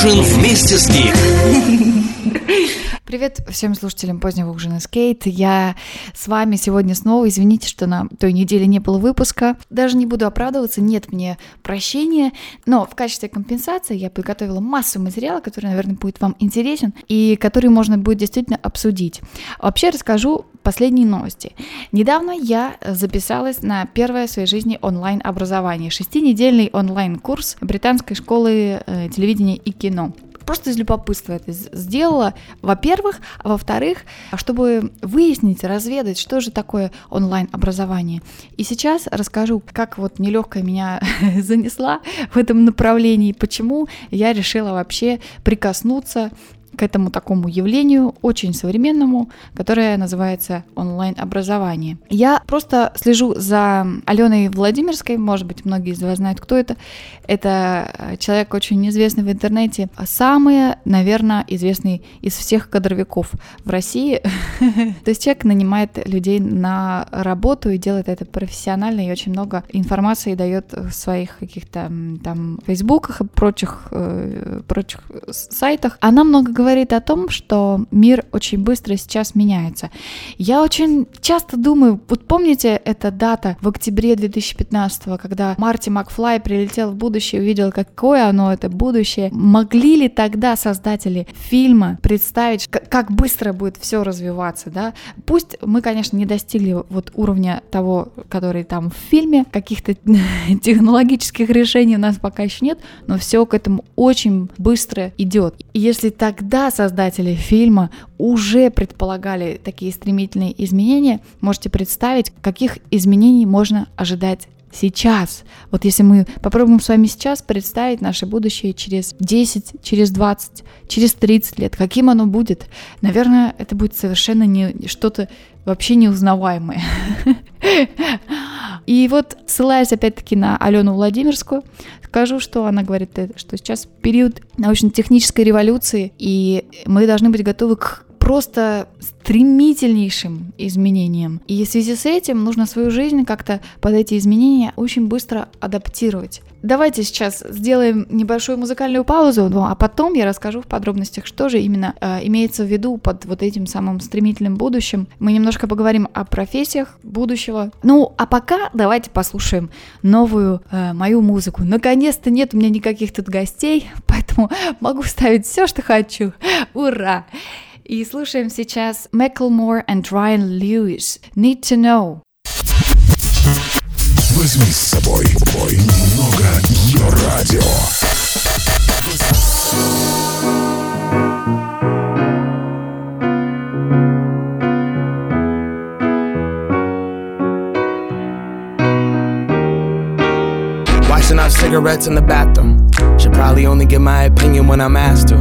ужин вместе с Гик. Привет всем слушателям позднего ужина скейт. Я с вами сегодня снова. Извините, что на той неделе не было выпуска. Даже не буду оправдываться, нет мне прощения. Но в качестве компенсации я подготовила массу материала, который, наверное, будет вам интересен и который можно будет действительно обсудить. Вообще расскажу последние новости. Недавно я записалась на первое в своей жизни онлайн-образование. Шестинедельный онлайн-курс британской школы э, телевидения и кино просто из любопытства это сделала, во-первых, а во-вторых, чтобы выяснить, разведать, что же такое онлайн-образование. И сейчас расскажу, как вот нелегкая меня занесла в этом направлении, почему я решила вообще прикоснуться к этому такому явлению, очень современному, которое называется онлайн-образование. Я просто слежу за Аленой Владимирской, может быть, многие из вас знают, кто это. Это э, человек очень известный в интернете, самый, наверное, известный из всех кадровиков в России. То есть человек нанимает людей на работу и делает это профессионально, и очень много информации дает в своих каких-то там фейсбуках и прочих, э, прочих сайтах. Она много говорит о том, что мир очень быстро сейчас меняется. Я очень часто думаю, вот помните эта дата в октябре 2015, когда Марти Макфлай прилетел в будущее увидел, какое оно, это будущее. Могли ли тогда создатели фильма представить, как быстро будет все развиваться, да? Пусть мы, конечно, не достигли вот уровня того, который там в фильме, каких-то технологических решений у нас пока еще нет, но все к этому очень быстро идет. И если тогда когда создатели фильма уже предполагали такие стремительные изменения, можете представить, каких изменений можно ожидать сейчас. Вот если мы попробуем с вами сейчас представить наше будущее через 10, через 20, через 30 лет, каким оно будет, наверное, это будет совершенно не что-то вообще неузнаваемое. И вот, ссылаясь опять-таки на Алену Владимирскую, скажу, что она говорит, э, что сейчас период научно-технической революции, и мы должны быть готовы к просто стремительнейшим изменениям. И в связи с этим нужно свою жизнь как-то под эти изменения очень быстро адаптировать. Давайте сейчас сделаем небольшую музыкальную паузу, ну, а потом я расскажу в подробностях, что же именно э, имеется в виду под вот этим самым стремительным будущим. Мы немножко поговорим о профессиях будущего. Ну, а пока давайте послушаем новую э, мою музыку. Наконец-то нет у меня никаких тут гостей, поэтому могу ставить все, что хочу. Ура! И слушаем сейчас Macklemore and Ryan Lewis «Need to Know». Возьми с собой бой немного ее радио. Washing off cigarettes in the bathroom. Should probably only give my opinion when I'm asked to.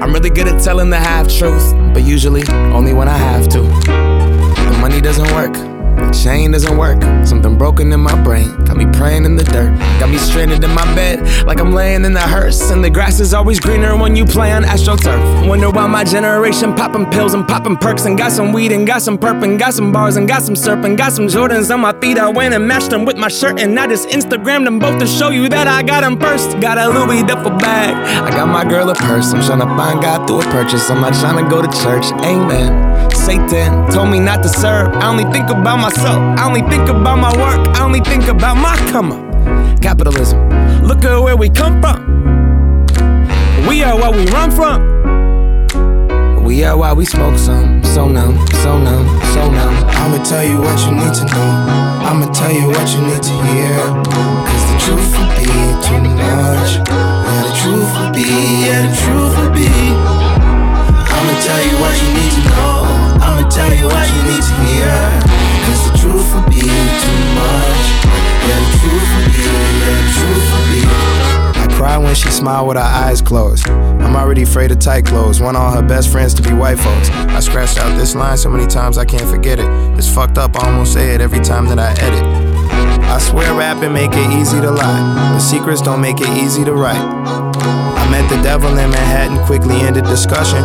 I'm really good at telling the half truth, but usually only when I have to. The money doesn't work Chain doesn't work, something broken in my brain. Got me praying in the dirt. Got me stranded in my bed, like I'm laying in the hearse. And the grass is always greener when you play on AstroTurf. Wonder why my generation popping pills and popping perks. And got some weed and got some perp and got some bars and got some surf and got some Jordans on my feet. I went and matched them with my shirt. And I just Instagrammed them both to show you that I got them first. Got a Louis duffel bag. I got my girl a purse. I'm trying to find God through a purchase. I'm not trying to go to church. Amen. Satan told me not to serve. I only think about myself. I only think about my work. I only think about my come up. Capitalism. Look at where we come from. We are what we run from. We are why we smoke some. So numb, so numb, so numb. I'ma tell you what you need to know. I'ma tell you what you need to hear. Cause the truth will be too much. Yeah, the truth will be, yeah, the truth will be. I'ma tell you what you need to know. Tell you what you need to hear. Cause the truth would be too much. Yeah, the truth would be, yeah, the truth would be. I cry when she smile with her eyes closed. I'm already afraid of tight clothes. Want all her best friends to be white folks. I scratched out this line so many times I can't forget it. It's fucked up, I almost say it every time that I edit. I swear rapping make it easy to lie, but secrets don't make it easy to write. I met the devil in Manhattan, quickly ended discussion.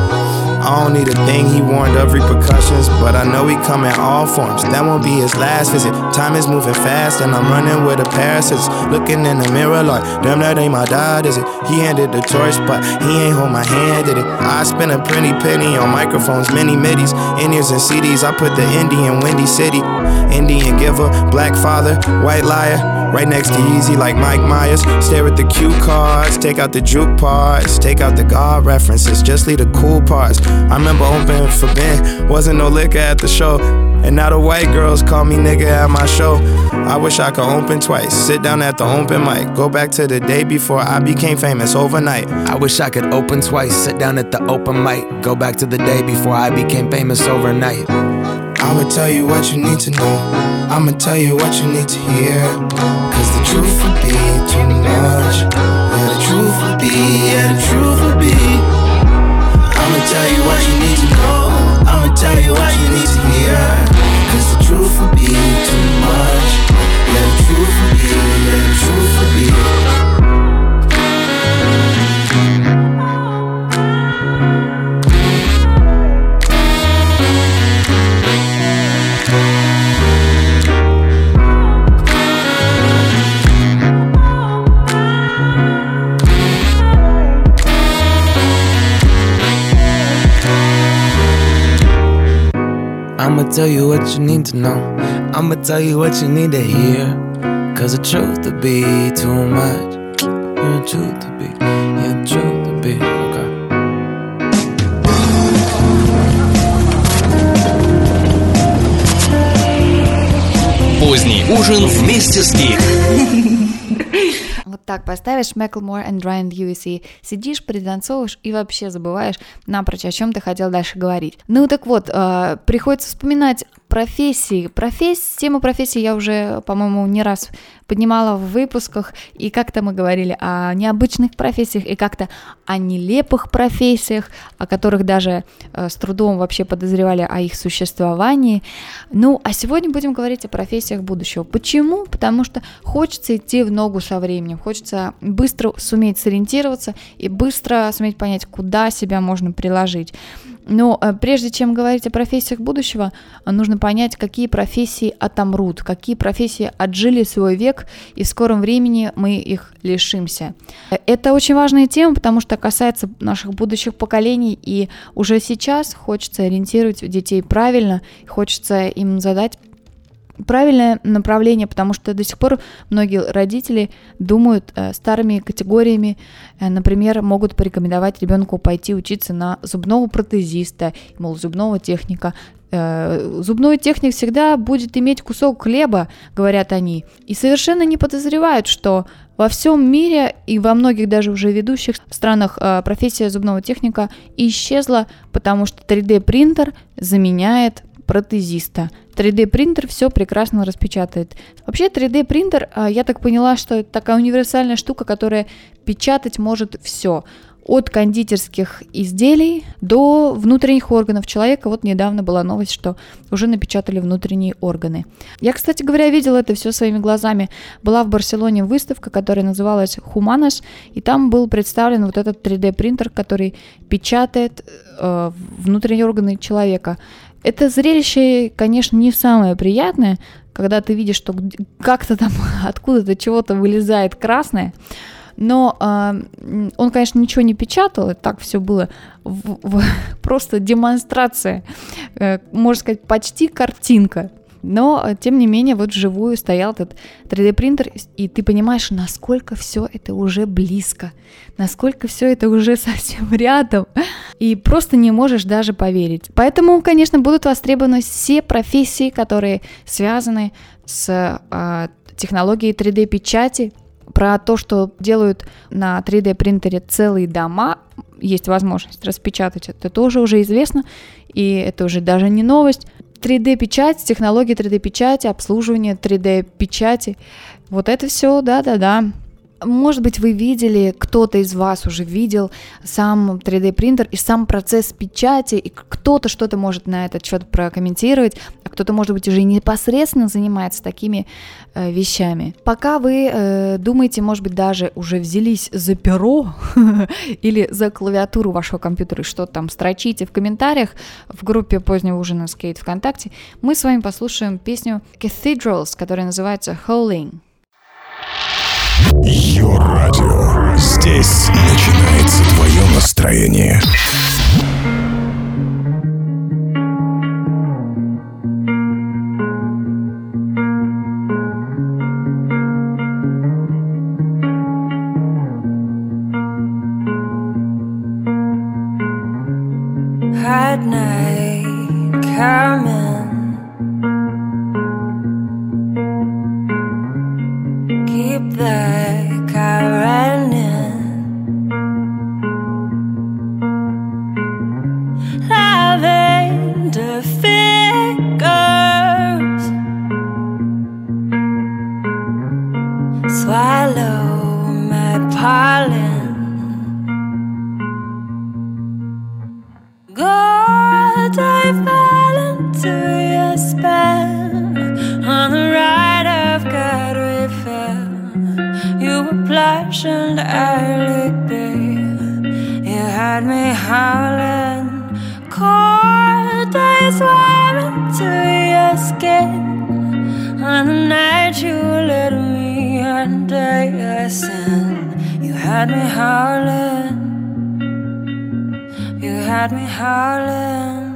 I don't need a thing, he warned of repercussions. But I know he come in all forms. That won't be his last visit. Time is moving fast, and I'm running with a scissors. Looking in the mirror like, damn, that ain't my dad, is it? He handed the torch, but he ain't hold my hand, did it? I spent a pretty penny on microphones, mini middies, in-ears and CDs. I put the Indian Windy City, Indian giver, black father, white liar. Right next to Easy, like Mike Myers. Stare at the cue cards, take out the juke parts, take out the God references, just leave the cool parts. I remember opening for Ben, wasn't no liquor at the show. And now the white girls call me nigga at my show. I wish I could open twice, sit down at the open mic, go back to the day before I became famous overnight. I wish I could open twice, sit down at the open mic, go back to the day before I became famous overnight. I'ma tell you what you need to know. I'ma tell you what you need to hear. Cause the truth would be too much. Yeah, the truth would be, yeah, the truth would be. I'ma tell you what you need to know. I'ma tell you what you need to hear. Cause the truth would be too much. Yeah, the truth would be, yeah, the truth would be. Tell you what you need to know. I'ma tell you what you need to hear. Cause the truth to be too much. Yeah, truth to be. Yeah, truth to be. Okay. Поздний ужин вместе с Гик. Так поставишь Macklemore and Ryan Lewis и сидишь, пританцовываешь и вообще забываешь напрочь, о чем ты хотел дальше говорить. Ну так вот, э, приходится вспоминать профессии. Профессии, тему профессии я уже, по-моему, не раз поднимала в выпусках, и как-то мы говорили о необычных профессиях, и как-то о нелепых профессиях, о которых даже э, с трудом вообще подозревали о их существовании. Ну, а сегодня будем говорить о профессиях будущего. Почему? Потому что хочется идти в ногу со временем, хочется быстро суметь сориентироваться и быстро суметь понять, куда себя можно приложить. Но э, прежде чем говорить о профессиях будущего, э, нужно понять, какие профессии отомрут, какие профессии отжили свой век, и в скором времени мы их лишимся. Э, Это очень важная тема, потому что касается наших будущих поколений, и уже сейчас хочется ориентировать детей правильно, хочется им задать правильное направление, потому что до сих пор многие родители думают э, старыми категориями, э, например, могут порекомендовать ребенку пойти учиться на зубного протезиста, мол, зубного техника. Э, зубной техник всегда будет иметь кусок хлеба, говорят они, и совершенно не подозревают, что во всем мире и во многих даже уже ведущих странах э, профессия зубного техника исчезла, потому что 3D принтер заменяет протезиста. 3D принтер все прекрасно распечатает. Вообще 3D принтер, а, я так поняла, что это такая универсальная штука, которая печатать может все. От кондитерских изделий до внутренних органов человека. Вот недавно была новость, что уже напечатали внутренние органы. Я, кстати говоря, видела это все своими глазами. Была в Барселоне выставка, которая называлась Humanos, и там был представлен вот этот 3D принтер, который печатает э, внутренние органы человека. Это зрелище, конечно, не самое приятное, когда ты видишь, что как-то там откуда-то чего-то вылезает красное. Но э, он, конечно, ничего не печатал, и так все было в- в- просто демонстрация, э, можно сказать, почти картинка. Но, э, тем не менее, вот вживую стоял этот 3D принтер, и ты понимаешь, насколько все это уже близко, насколько все это уже совсем рядом, и просто не можешь даже поверить. Поэтому, конечно, будут востребованы все профессии, которые связаны с э, технологией 3D печати, про то, что делают на 3D принтере целые дома, есть возможность распечатать, это тоже уже известно, и это уже даже не новость. 3D-печать, технологии 3D-печати, обслуживание 3D-печати, вот это все, да-да-да. Может быть, вы видели, кто-то из вас уже видел сам 3D принтер и сам процесс печати, и кто-то что-то может на этот счет прокомментировать, а кто-то, может быть, уже непосредственно занимается такими э, вещами. Пока вы э, думаете, может быть, даже уже взялись за перо или за клавиатуру вашего компьютера и что-то там строчите в комментариях в группе позднего ужина Скейт ВКонтакте, мы с вами послушаем песню Cathedrals, которая называется Howling. Йо-радио. Здесь начинается твое настроение. at night coming. that You had me howling.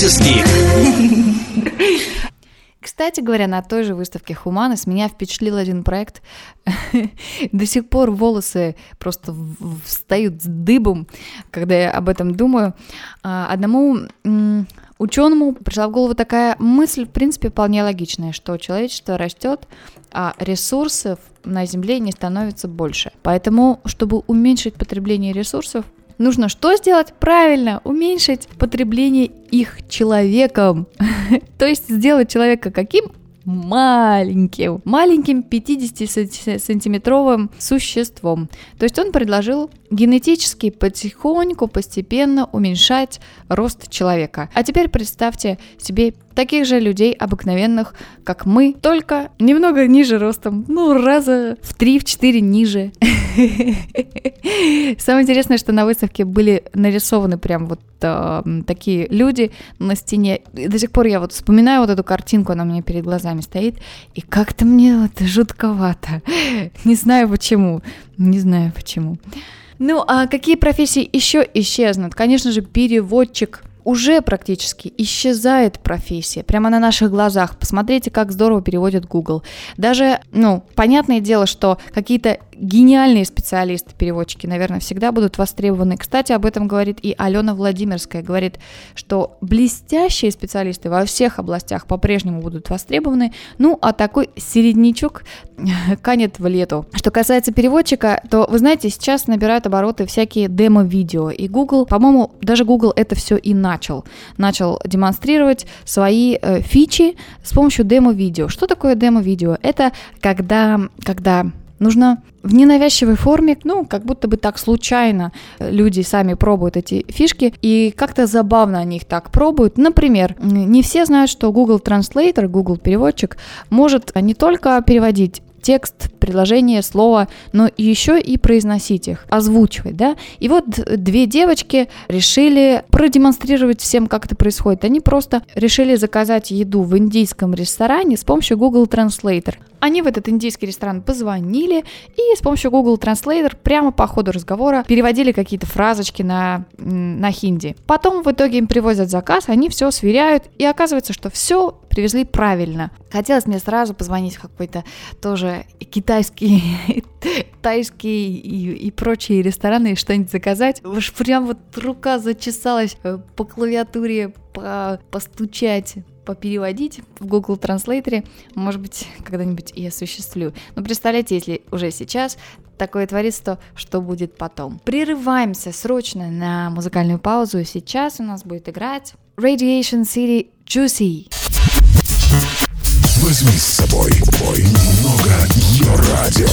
Гик. Кстати говоря, на той же выставке Хуманес меня впечатлил один проект. До сих пор волосы просто встают с дыбом, когда я об этом думаю. А, Одному ученому пришла в голову такая мысль, в принципе, вполне логичная, что человечество растет, а ресурсов на Земле не становится больше. Поэтому, чтобы уменьшить потребление ресурсов, нужно что сделать? Правильно, уменьшить потребление их человеком. То есть сделать человека каким? маленьким, маленьким 50-сантиметровым существом. То есть он предложил генетически потихоньку, постепенно уменьшать рост человека. А теперь представьте себе таких же людей обыкновенных, как мы, только немного ниже ростом, ну, раза в 3-4 ниже. Самое интересное, что на выставке были нарисованы прям вот э, такие люди на стене. И до сих пор я вот вспоминаю вот эту картинку, она у меня перед глазами стоит, и как-то мне вот жутковато. Не знаю почему, не знаю почему. Ну, а какие профессии еще исчезнут? Конечно же, переводчик, уже практически исчезает профессия, прямо на наших глазах. Посмотрите, как здорово переводит Google. Даже, ну, понятное дело, что какие-то гениальные специалисты, переводчики, наверное, всегда будут востребованы. Кстати, об этом говорит и Алена Владимирская. Говорит, что блестящие специалисты во всех областях по-прежнему будут востребованы. Ну, а такой середнячок канет в лету. Что касается переводчика, то, вы знаете, сейчас набирают обороты всякие демо-видео. И Google, по-моему, даже Google это все и начал. Начал демонстрировать свои э, фичи с помощью демо-видео. Что такое демо-видео? Это когда, когда Нужно в ненавязчивой форме, ну, как будто бы так случайно люди сами пробуют эти фишки, и как-то забавно они их так пробуют. Например, не все знают, что Google Translator, Google переводчик, может не только переводить текст, предложение, слово, но еще и произносить их, озвучивать, да. И вот две девочки решили продемонстрировать всем, как это происходит. Они просто решили заказать еду в индийском ресторане с помощью Google Translator. Они в этот индийский ресторан позвонили и с помощью Google Translator прямо по ходу разговора переводили какие-то фразочки на, на хинди. Потом в итоге им привозят заказ, они все сверяют, и оказывается, что все привезли правильно. Хотелось мне сразу позвонить какой-то тоже китайский, тайский и, и прочие рестораны и что-нибудь заказать. Уж прям вот рука зачесалась э, по клавиатуре по, постучать попереводить в Google Translator, может быть, когда-нибудь и осуществлю. Но представляете, если уже сейчас такое творится, что будет потом. Прерываемся срочно на музыкальную паузу. Сейчас у нас будет играть Radiation City Juicy. Возьми с собой бой немного ее радио.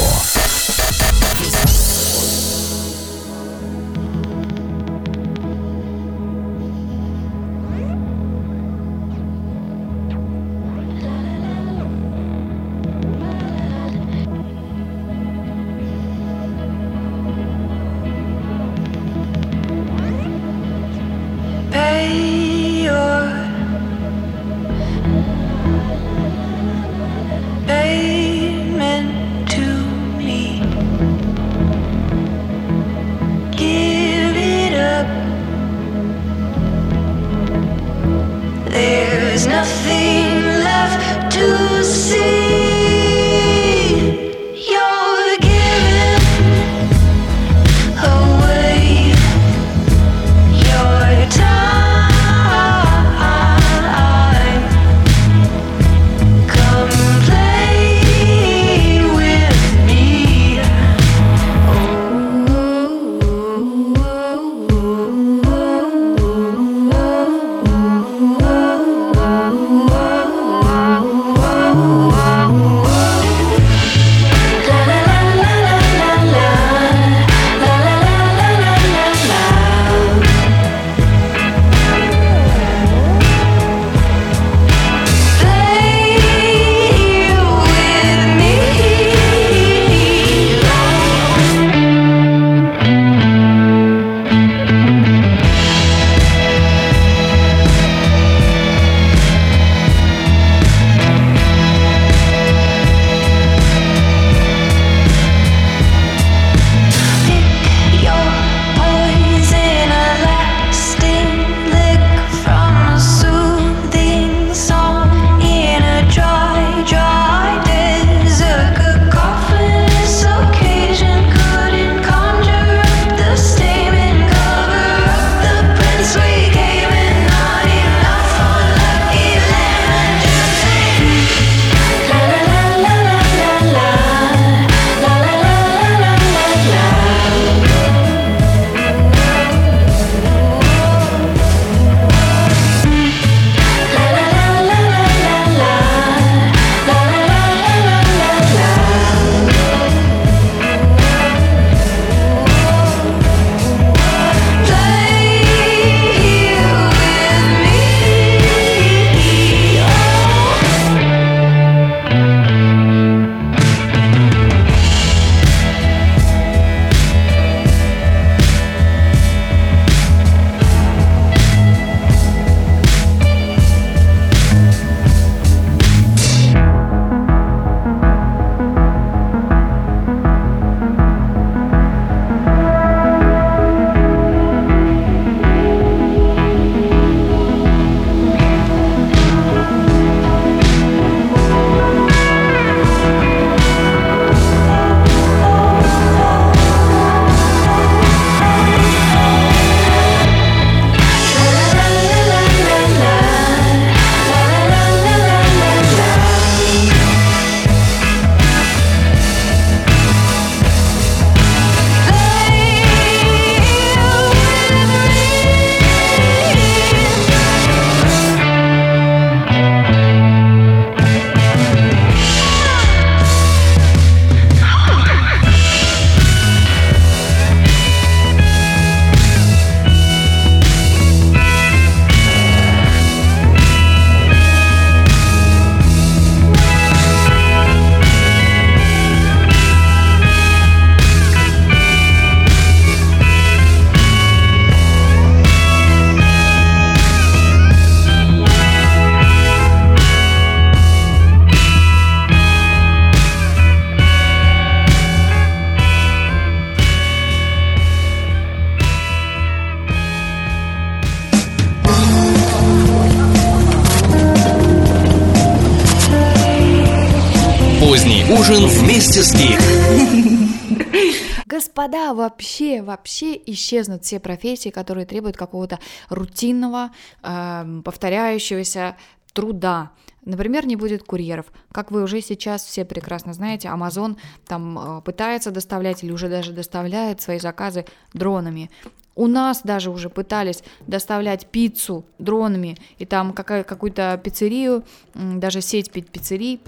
Господа, вообще, вообще исчезнут все профессии, которые требуют какого-то рутинного, эм, повторяющегося труда. Например, не будет курьеров. Как вы уже сейчас все прекрасно знаете, Amazon там э, пытается доставлять или уже даже доставляет свои заказы дронами. У нас даже уже пытались доставлять пиццу дронами, и там какая- какую-то пиццерию, даже сеть пи- пиццерий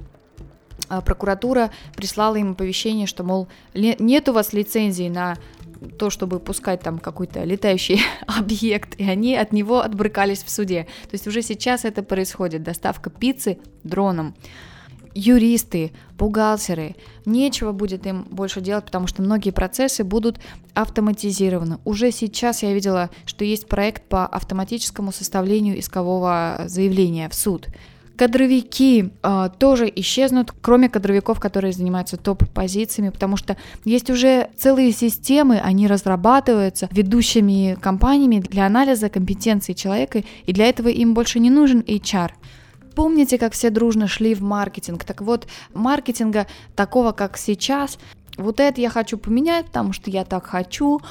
прокуратура прислала им оповещение, что, мол, нет у вас лицензии на то, чтобы пускать там какой-то летающий объект, и они от него отбрыкались в суде. То есть уже сейчас это происходит, доставка пиццы дроном. Юристы, бухгалтеры, нечего будет им больше делать, потому что многие процессы будут автоматизированы. Уже сейчас я видела, что есть проект по автоматическому составлению искового заявления в суд. Кадровики э, тоже исчезнут, кроме кадровиков, которые занимаются топ-позициями, потому что есть уже целые системы, они разрабатываются ведущими компаниями для анализа компетенции человека, и для этого им больше не нужен HR. Помните, как все дружно шли в маркетинг? Так вот, маркетинга такого, как сейчас, вот это я хочу поменять, потому что я так хочу,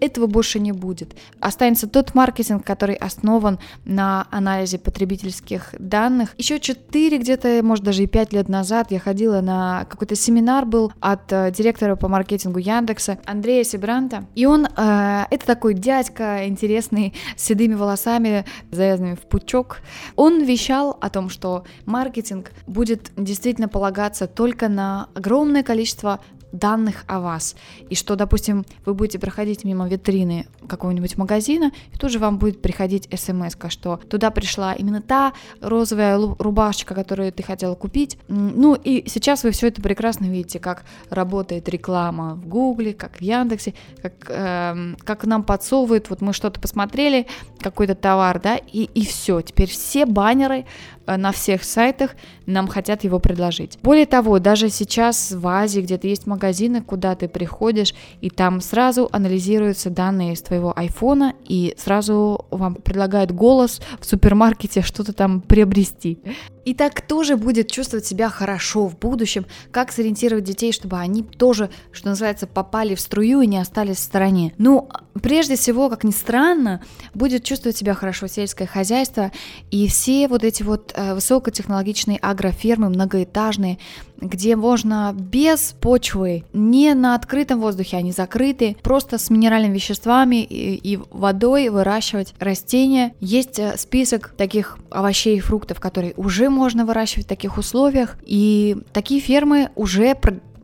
этого больше не будет. Останется тот маркетинг, который основан на анализе потребительских данных. Еще 4, где-то, может, даже и 5 лет назад я ходила на какой-то семинар был от э, директора по маркетингу Яндекса Андрея Сибранта. И он, э, это такой дядька интересный, с седыми волосами, завязанными в пучок. Он вещал о том, что маркетинг будет действительно полагаться только на огромное количество данных о вас. И что, допустим, вы будете проходить мимо витрины какого-нибудь магазина, и тут же вам будет приходить смс, что туда пришла именно та розовая рубашечка, которую ты хотела купить. Ну и сейчас вы все это прекрасно видите, как работает реклама в Гугле, как в Яндексе, как, эм, как нам подсовывают, вот мы что-то посмотрели, какой-то товар, да, и, и все. Теперь все баннеры э, на всех сайтах нам хотят его предложить. Более того, даже сейчас в Азии где-то есть магазины, куда ты приходишь, и там сразу анализируются данные из твоего айфона, и сразу вам предлагает голос в супермаркете что-то там приобрести. И так кто же будет чувствовать себя хорошо в будущем? Как сориентировать детей, чтобы они тоже, что называется, попали в струю и не остались в стороне? Ну, прежде всего, как ни странно, будет чувствовать себя хорошо сельское хозяйство и все вот эти вот э, высокотехнологичные агрофермы, многоэтажные, где можно без почвы, не на открытом воздухе, они закрыты, просто с минеральными веществами и, и водой выращивать растения. Есть э, список таких овощей и фруктов, которые уже можно выращивать в таких условиях, и такие фермы уже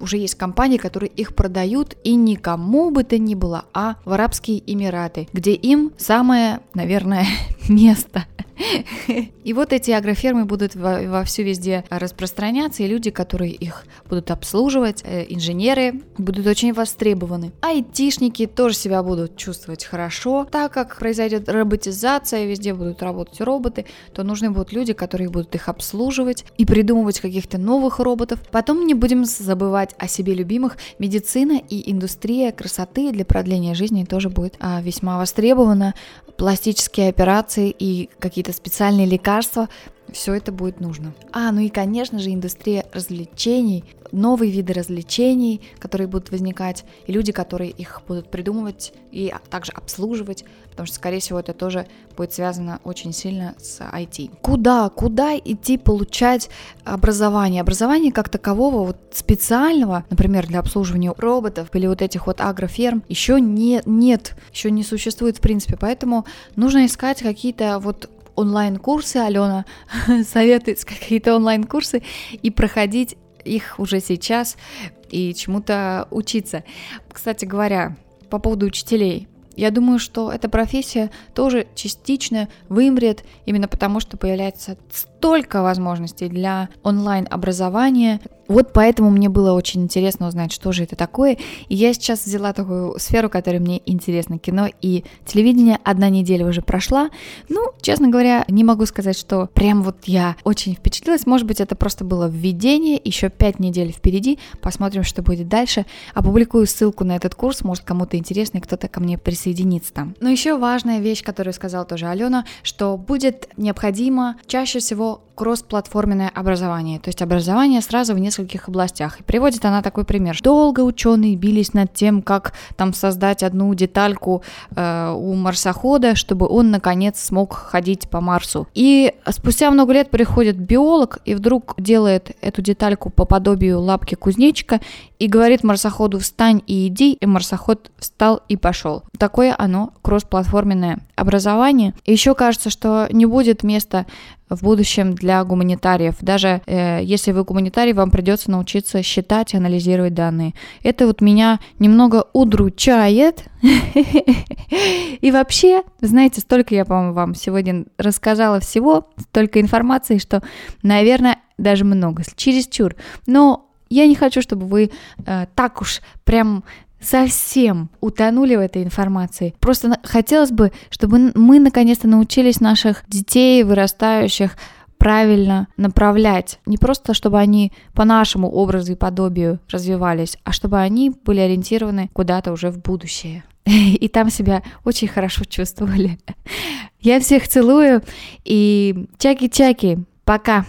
уже есть компании, которые их продают и никому бы то ни было, а в Арабские Эмираты, где им самое, наверное, место. И вот эти агрофермы будут во, всю везде распространяться, и люди, которые их будут обслуживать, э, инженеры, будут очень востребованы. Айтишники тоже себя будут чувствовать хорошо, так как произойдет роботизация, везде будут работать роботы, то нужны будут люди, которые будут их обслуживать и придумывать каких-то новых роботов. Потом не будем забывать о себе любимых. Медицина и индустрия красоты для продления жизни тоже будет а, весьма востребована. Пластические операции и какие-то специальные лекарства все это будет нужно. А, ну и, конечно же, индустрия развлечений, новые виды развлечений, которые будут возникать, и люди, которые их будут придумывать и также обслуживать, потому что, скорее всего, это тоже будет связано очень сильно с IT. Куда, куда идти получать образование? Образование как такового, вот специального, например, для обслуживания роботов или вот этих вот агроферм, еще не, нет, еще не существует в принципе, поэтому нужно искать какие-то вот онлайн-курсы, Алена советует какие-то онлайн-курсы и проходить их уже сейчас и чему-то учиться. Кстати говоря, по поводу учителей, я думаю, что эта профессия тоже частично вымрет именно потому, что появляется столько возможностей для онлайн-образования. Вот поэтому мне было очень интересно узнать, что же это такое. И я сейчас взяла такую сферу, которая мне интересна. Кино и телевидение. Одна неделя уже прошла. Ну, честно говоря, не могу сказать, что прям вот я очень впечатлилась. Может быть, это просто было введение. Еще пять недель впереди. Посмотрим, что будет дальше. Опубликую ссылку на этот курс. Может, кому-то интересно, и кто-то ко мне присоединится там. Но еще важная вещь, которую сказала тоже Алена, что будет необходимо чаще всего кроссплатформенное образование, то есть образование сразу в нескольких областях. И приводит она такой пример. Долго ученые бились над тем, как там создать одну детальку э, у марсохода, чтобы он наконец смог ходить по Марсу. И спустя много лет приходит биолог и вдруг делает эту детальку по подобию лапки кузнечика и говорит марсоходу «встань и иди», и марсоход встал и пошел. Такое оно кроссплатформенное образование. Еще кажется, что не будет места в будущем для гуманитариев. Даже э, если вы гуманитарий, вам придется научиться считать и анализировать данные. Это вот меня немного удручает. И вообще, знаете, столько я, по-моему, вам сегодня рассказала всего, столько информации, что, наверное, даже много, чересчур. Но я не хочу, чтобы вы э, так уж прям совсем утонули в этой информации. Просто хотелось бы, чтобы мы наконец-то научились наших детей, вырастающих, правильно направлять. Не просто, чтобы они по нашему образу и подобию развивались, а чтобы они были ориентированы куда-то уже в будущее. И там себя очень хорошо чувствовали. Я всех целую и чаки-чаки. Пока.